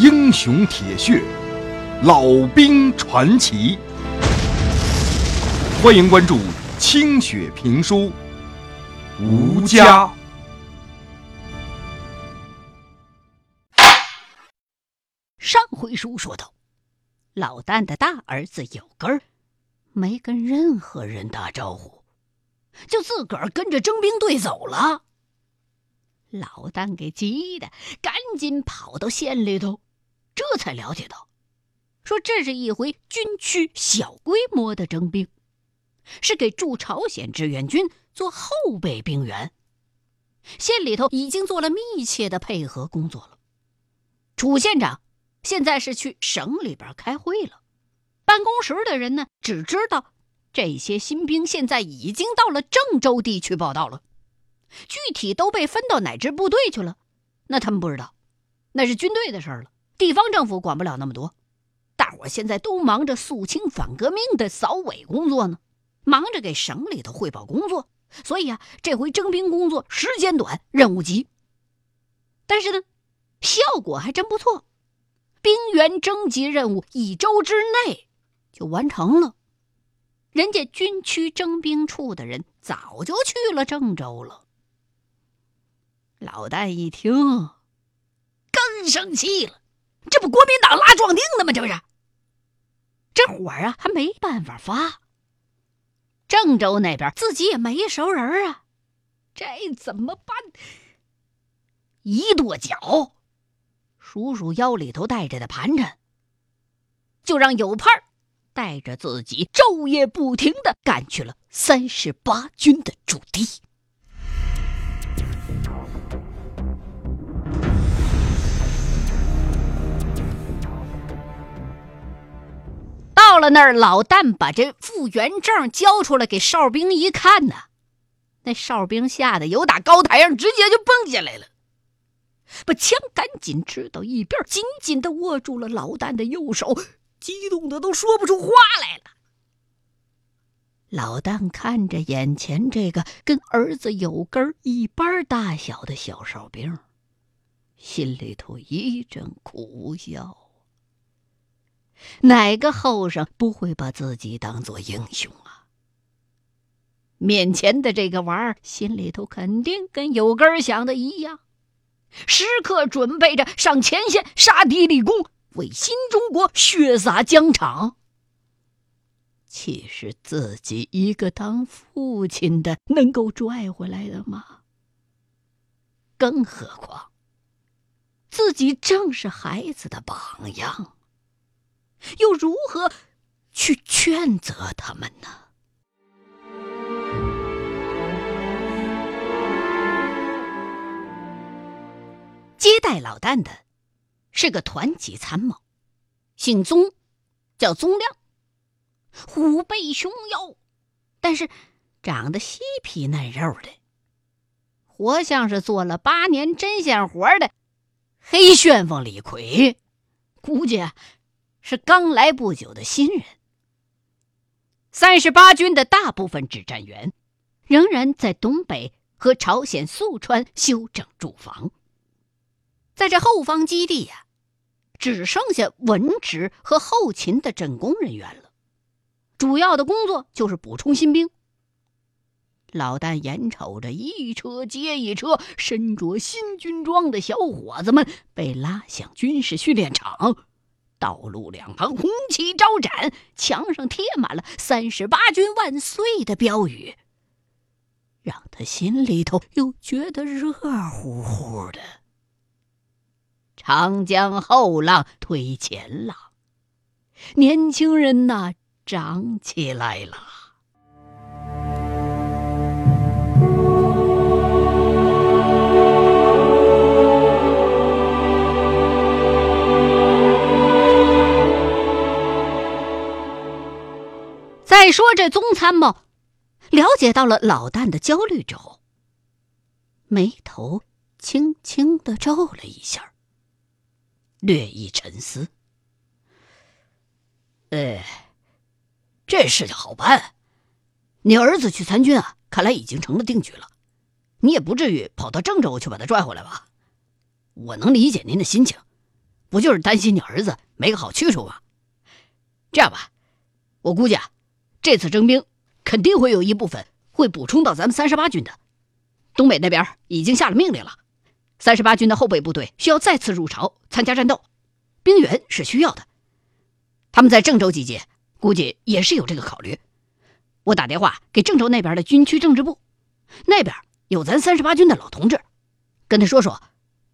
英雄铁血，老兵传奇。欢迎关注清雪评书《吴家》。上回书说到，老旦的大儿子有根儿没跟任何人打招呼，就自个儿跟着征兵队走了。老旦给急的，赶紧跑到县里头。这才了解到，说这是一回军区小规模的征兵，是给驻朝鲜志愿军做后备兵员。县里头已经做了密切的配合工作了。楚县长现在是去省里边开会了，办公室的人呢只知道这些新兵现在已经到了郑州地区报道了，具体都被分到哪支部队去了，那他们不知道，那是军队的事儿了。地方政府管不了那么多，大伙现在都忙着肃清反革命的扫尾工作呢，忙着给省里头汇报工作，所以啊，这回征兵工作时间短，任务急。但是呢，效果还真不错，兵员征集任务一周之内就完成了。人家军区征兵处的人早就去了郑州了。老旦一听，更生气了。这不国民党拉壮丁的吗？这不是，这火啊还没办法发。郑州那边自己也没熟人啊，这怎么办？一跺脚，数数腰里头带着的盘缠，就让有盼带着自己昼夜不停的赶去了三十八军的驻地。到了那儿，老旦把这复员证交出来给哨兵一看呢，那哨兵吓得由打高台上直接就蹦下来了，把枪赶紧支到一边，紧紧的握住了老旦的右手，激动的都说不出话来了。老旦看着眼前这个跟儿子有根一般大小的小哨兵，心里头一阵苦笑。哪个后生不会把自己当做英雄啊？面前的这个娃儿心里头肯定跟有根儿想的一样，时刻准备着上前线杀敌立功，为新中国血洒疆场。岂是自己一个当父亲的能够拽回来的吗？更何况，自己正是孩子的榜样。又如何去劝责他们呢？接待老旦的是个团级参谋，姓宗，叫宗亮，虎背熊腰，但是长得细皮嫩肉的，活像是做了八年针线活的黑旋风李逵，估计。是刚来不久的新人。三十八军的大部分指战员仍然在东北和朝鲜宿川修整驻防，在这后方基地呀，只剩下文职和后勤的政工人员了。主要的工作就是补充新兵。老旦眼瞅着一车接一车身着新军装的小伙子们被拉向军事训练场。道路两旁红旗招展，墙上贴满了“三十八军万岁”的标语，让他心里头又觉得热乎乎的。长江后浪推前浪，年轻人呐，长起来了。再说这宗参谋了解到了老旦的焦虑之后，眉头轻轻的皱了一下，略一沉思。哎，这事情好办，你儿子去参军啊，看来已经成了定局了，你也不至于跑到郑州去把他拽回来吧？我能理解您的心情，不就是担心你儿子没个好去处吗？这样吧，我估计啊，这次征兵肯定会有一部分会补充到咱们三十八军的。东北那边已经下了命令了，三十八军的后备部队需要再次入朝参加战斗，兵员是需要的。他们在郑州集结，估计也是有这个考虑。我打电话给郑州那边的军区政治部，那边有咱三十八军的老同志，跟他说说，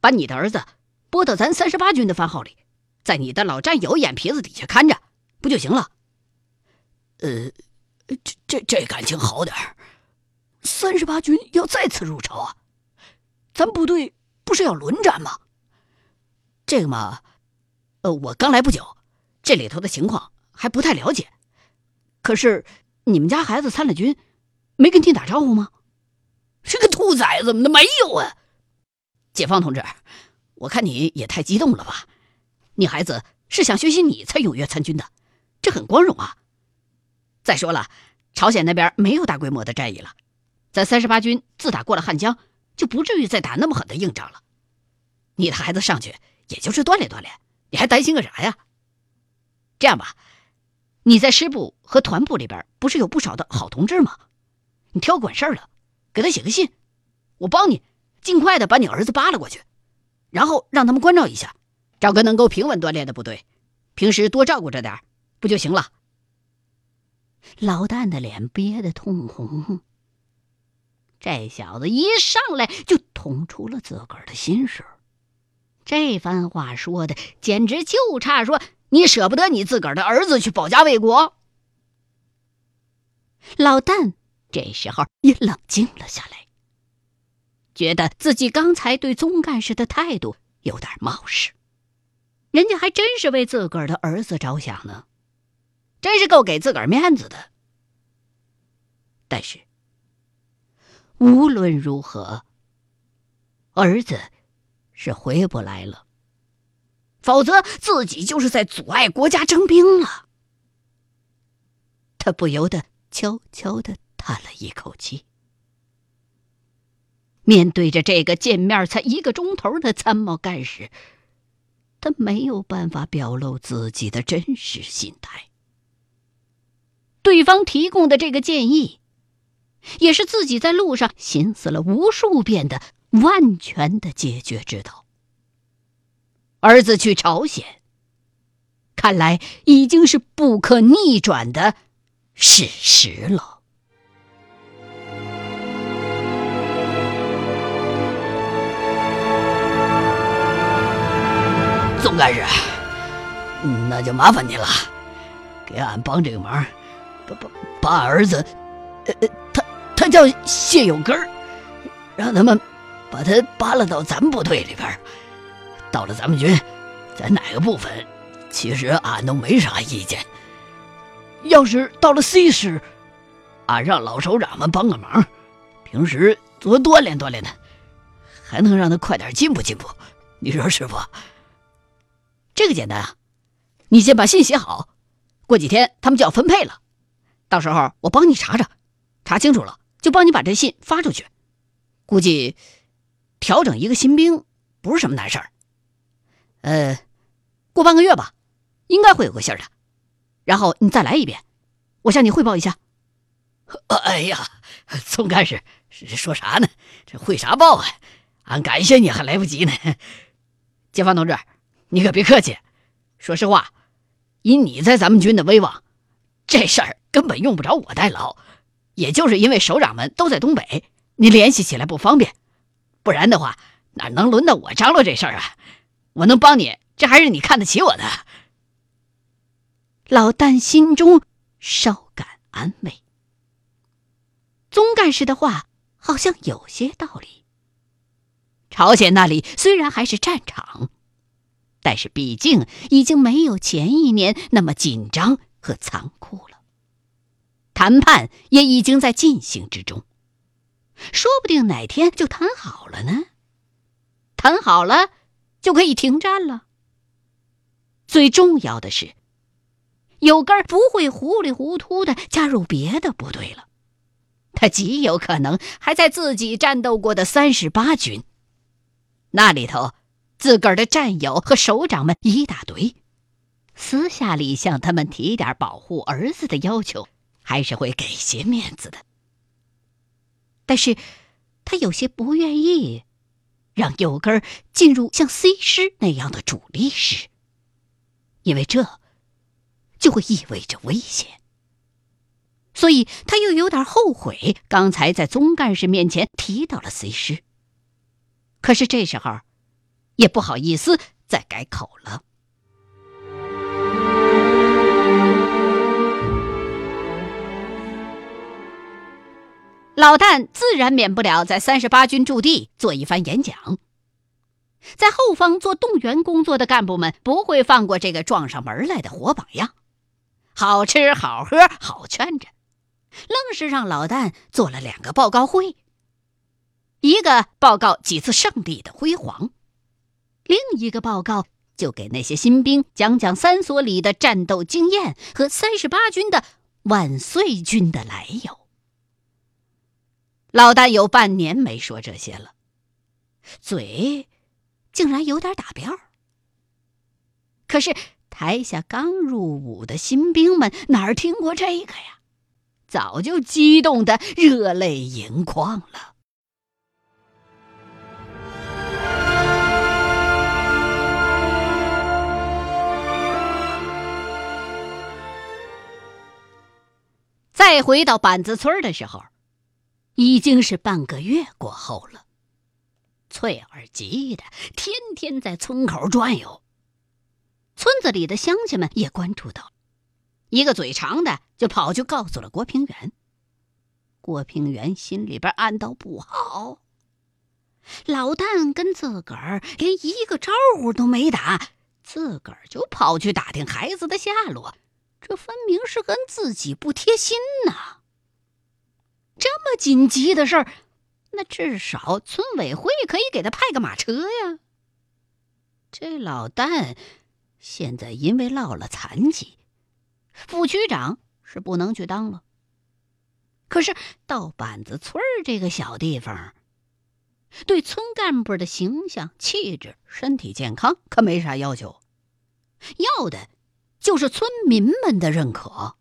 把你的儿子拨到咱三十八军的番号里，在你的老战友眼皮子底下看着，不就行了？呃，这这这感情好点儿三十八军要再次入朝啊，咱部队不是要轮战吗？这个嘛，呃，我刚来不久，这里头的情况还不太了解。可是你们家孩子参了军，没跟你打招呼吗？是个兔崽子，怎么没有啊？解放同志，我看你也太激动了吧？你孩子是想学习你才踊跃参军的，这很光荣啊。再说了，朝鲜那边没有大规模的战役了。咱三十八军自打过了汉江，就不至于再打那么狠的硬仗了。你的孩子上去也就是锻炼锻炼，你还担心个啥呀？这样吧，你在师部和团部里边不是有不少的好同志吗？你挑管事儿的，给他写个信，我帮你尽快的把你儿子扒拉过去，然后让他们关照一下，找个能够平稳锻炼的部队，平时多照顾着点不就行了？老旦的脸憋得通红。这小子一上来就捅出了自个儿的心事，这番话说的简直就差说你舍不得你自个儿的儿子去保家卫国。老旦这时候也冷静了下来，觉得自己刚才对宗干事的态度有点冒失，人家还真是为自个儿的儿子着想呢，真是够给自个儿面子的。但是。无论如何，儿子是回不来了，否则自己就是在阻碍国家征兵了。他不由得悄悄的叹了一口气。面对着这个见面才一个钟头的参谋干事，他没有办法表露自己的真实心态。对方提供的这个建议。也是自己在路上寻思了无数遍的万全的解决之道。儿子去朝鲜，看来已经是不可逆转的事实了。总干事，那就麻烦你了，给俺帮这个忙，把把把儿子，呃呃，他。他叫谢有根儿，让他们把他扒拉到咱们部队里边。到了咱们军，在哪个部分，其实俺都没啥意见。要是到了 C 师，俺让老首长们帮个忙，平时多锻炼锻炼他，还能让他快点进步进步。你说是不？这个简单啊，你先把信写好，过几天他们就要分配了，到时候我帮你查查，查清楚了。就帮你把这信发出去，估计调整一个新兵不是什么难事儿。呃，过半个月吧，应该会有个信儿的。然后你再来一遍，我向你汇报一下。哎呀，宋干事说啥呢？这汇啥报啊？俺感谢你还来不及呢。解放同志，你可别客气。说实话，以你在咱们军的威望，这事儿根本用不着我代劳。也就是因为首长们都在东北，你联系起来不方便，不然的话哪能轮到我张罗这事儿啊？我能帮你，这还是你看得起我的。老旦心中稍感安慰。宗干事的话好像有些道理。朝鲜那里虽然还是战场，但是毕竟已经没有前一年那么紧张和残酷了。谈判也已经在进行之中，说不定哪天就谈好了呢。谈好了就可以停战了。最重要的是，有根不会糊里糊涂的加入别的部队了，他极有可能还在自己战斗过的三十八军。那里头，自个儿的战友和首长们一大堆，私下里向他们提点保护儿子的要求，还是会给些面子的。但是，他有些不愿意让有根进入像 C 师那样的主力师，因为这就会意味着危险。所以他又有点后悔刚才在宗干事面前提到了 C 师。可是这时候，也不好意思再改口了。老旦自然免不了在三十八军驻地做一番演讲，在后方做动员工作的干部们不会放过这个撞上门来的活榜样，好吃好喝好劝着，愣是让老旦做了两个报告会。一个报告几次胜利的辉煌，另一个报告就给那些新兵讲讲三所里的战斗经验和三十八军的万岁军的来由。老大有半年没说这些了，嘴竟然有点打标。可是台下刚入伍的新兵们哪儿听过这个呀？早就激动的热泪盈眶了。再回到板子村的时候，已经是半个月过后了。翠儿急得天天在村口转悠。村子里的乡亲们也关注到，一个嘴长的就跑去告诉了郭平原。郭平原心里边暗道不好，老旦跟自个儿连一个招呼都没打，自个儿就跑去打听孩子的下落。这分明是跟自己不贴心呐！这么紧急的事儿，那至少村委会可以给他派个马车呀。这老旦现在因为落了残疾，副区长是不能去当了。可是到板子村这个小地方，对村干部的形象、气质、身体健康可没啥要求，要的。就是村民们的认可。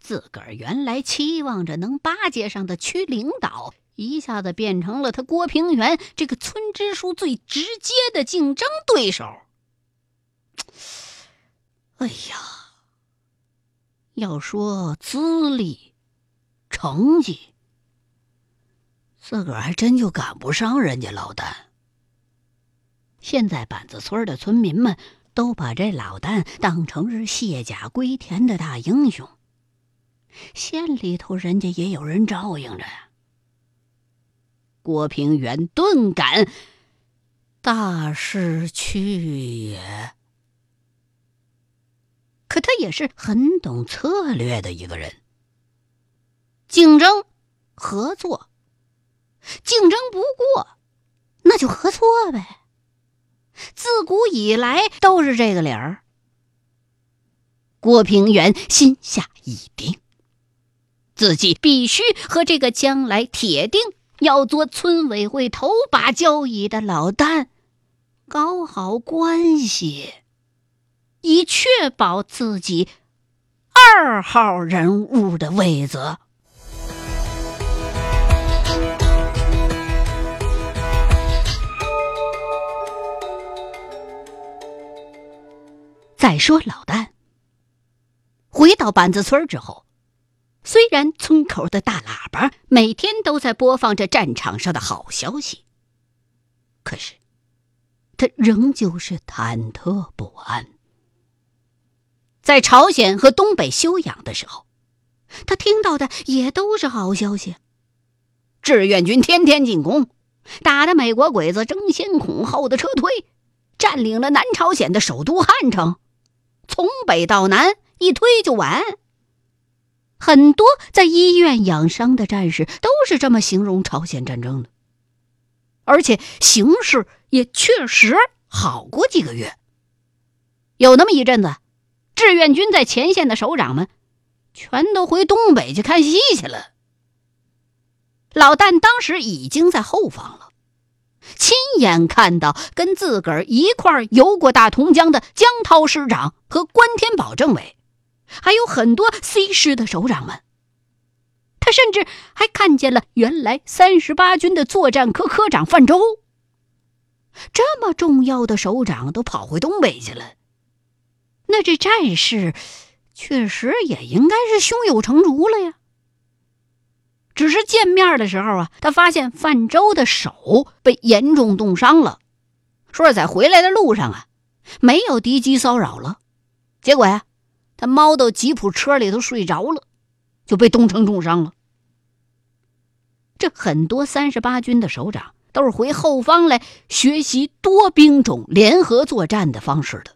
自个儿原来期望着能巴结上的区领导，一下子变成了他郭平原这个村支书最直接的竞争对手。哎呀，要说资历、成绩，自个儿还真就赶不上人家老旦。现在板子村的村民们。都把这老旦当成是卸甲归田的大英雄。县里头人家也有人照应着呀。郭平原顿感大势去也，可他也是很懂策略的一个人。竞争、合作，竞争不过，那就合作呗。自古以来都是这个理儿。郭平原心下已定，自己必须和这个将来铁定要做村委会头把交椅的老旦搞好关系，以确保自己二号人物的位子。再说老旦回到板子村之后，虽然村口的大喇叭每天都在播放着战场上的好消息，可是他仍旧是忐忑不安。在朝鲜和东北休养的时候，他听到的也都是好消息：志愿军天天进攻，打的美国鬼子争先恐后的撤退，占领了南朝鲜的首都汉城。从北到南一推就完。很多在医院养伤的战士都是这么形容朝鲜战争的，而且形势也确实好过几个月。有那么一阵子，志愿军在前线的首长们全都回东北去看戏去了。老旦当时已经在后方了，亲眼看到跟自个儿一块儿游过大同江的江涛师长和关天宝政委，还有很多 C 师的首长们。他甚至还看见了原来三十八军的作战科科长范舟。这么重要的首长都跑回东北去了，那这战事确实也应该是胸有成竹了呀。只是见面的时候啊，他发现范舟的手被严重冻伤了，说是在回来的路上啊，没有敌机骚扰了，结果呀，他猫到吉普车里头睡着了，就被冻成重伤了。这很多三十八军的首长都是回后方来学习多兵种联合作战的方式的。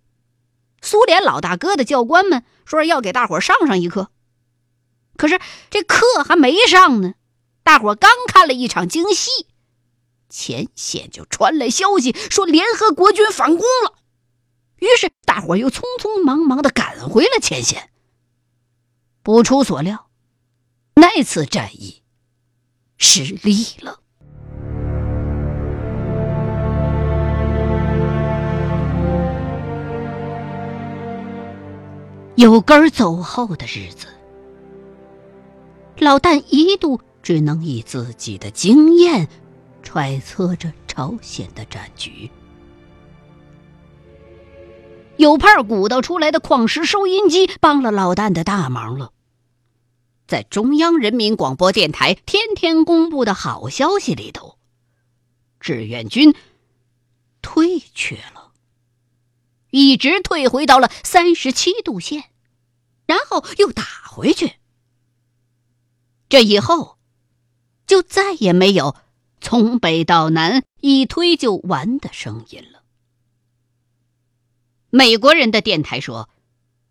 苏联老大哥的教官们说要给大伙上上一课。可是这课还没上呢，大伙刚看了一场京戏，前线就传来消息说联合国军反攻了，于是大伙又匆匆忙忙的赶回了前线。不出所料，那次战役失利了。有根走后的日子。老旦一度只能以自己的经验揣测着朝鲜的战局。有派鼓捣出来的矿石收音机帮了老旦的大忙了。在中央人民广播电台天天公布的好消息里头，志愿军退却了，一直退回到了三十七度线，然后又打回去。这以后，就再也没有从北到南一推就完的声音了。美国人的电台说，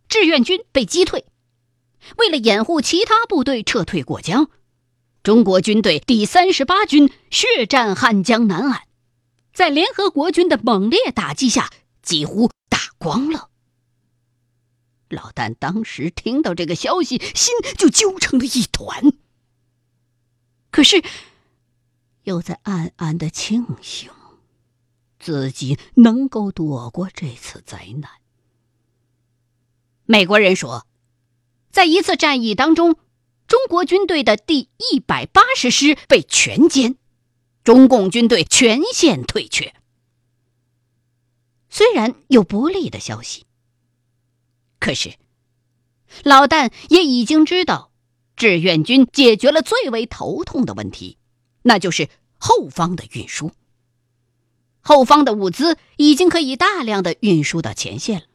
志愿军被击退，为了掩护其他部队撤退过江，中国军队第三十八军血战汉江南岸，在联合国军的猛烈打击下，几乎打光了。老旦当时听到这个消息，心就揪成了一团。可是，又在暗暗的庆幸，自己能够躲过这次灾难。美国人说，在一次战役当中，中国军队的第一百八十师被全歼，中共军队全线退却。虽然有不利的消息，可是老旦也已经知道。志愿军解决了最为头痛的问题，那就是后方的运输。后方的物资已经可以大量的运输到前线了。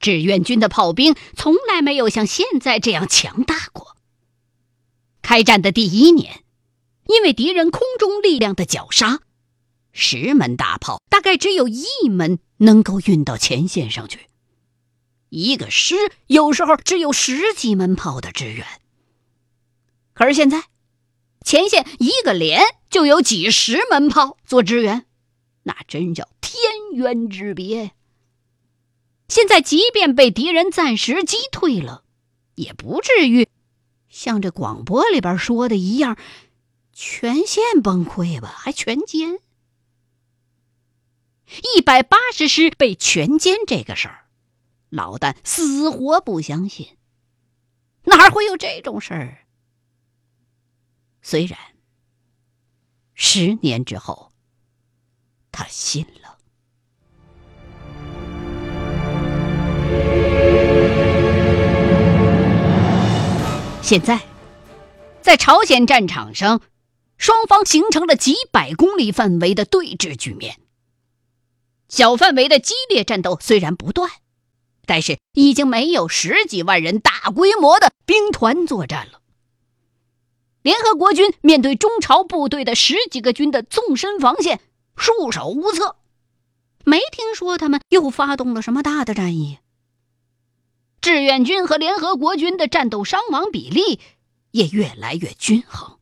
志愿军的炮兵从来没有像现在这样强大过。开战的第一年，因为敌人空中力量的绞杀，十门大炮大概只有一门能够运到前线上去，一个师有时候只有十几门炮的支援。可是现在，前线一个连就有几十门炮做支援，那真叫天渊之别。现在即便被敌人暂时击退了，也不至于像这广播里边说的一样，全线崩溃吧？还全歼？一百八十师被全歼这个事儿，老旦死活不相信，哪会有这种事儿？虽然十年之后，他信了。现在，在朝鲜战场上，双方形成了几百公里范围的对峙局面。小范围的激烈战斗虽然不断，但是已经没有十几万人大规模的兵团作战了。联合国军面对中朝部队的十几个军的纵深防线，束手无策。没听说他们又发动了什么大的战役。志愿军和联合国军的战斗伤亡比例也越来越均衡，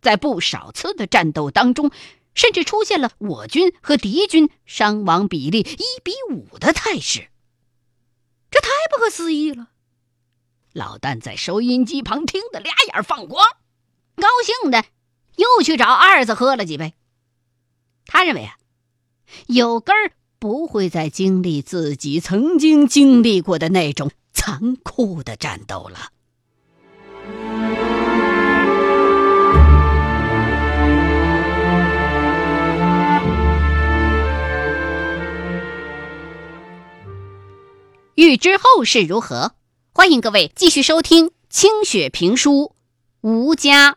在不少次的战斗当中，甚至出现了我军和敌军伤亡比例一比五的态势。这太不可思议了。老旦在收音机旁听得俩眼放光，高兴的又去找二子喝了几杯。他认为啊，有根儿不会再经历自己曾经经历过的那种残酷的战斗了。欲知后事如何，欢迎各位继续收听清雪评书《吴家》。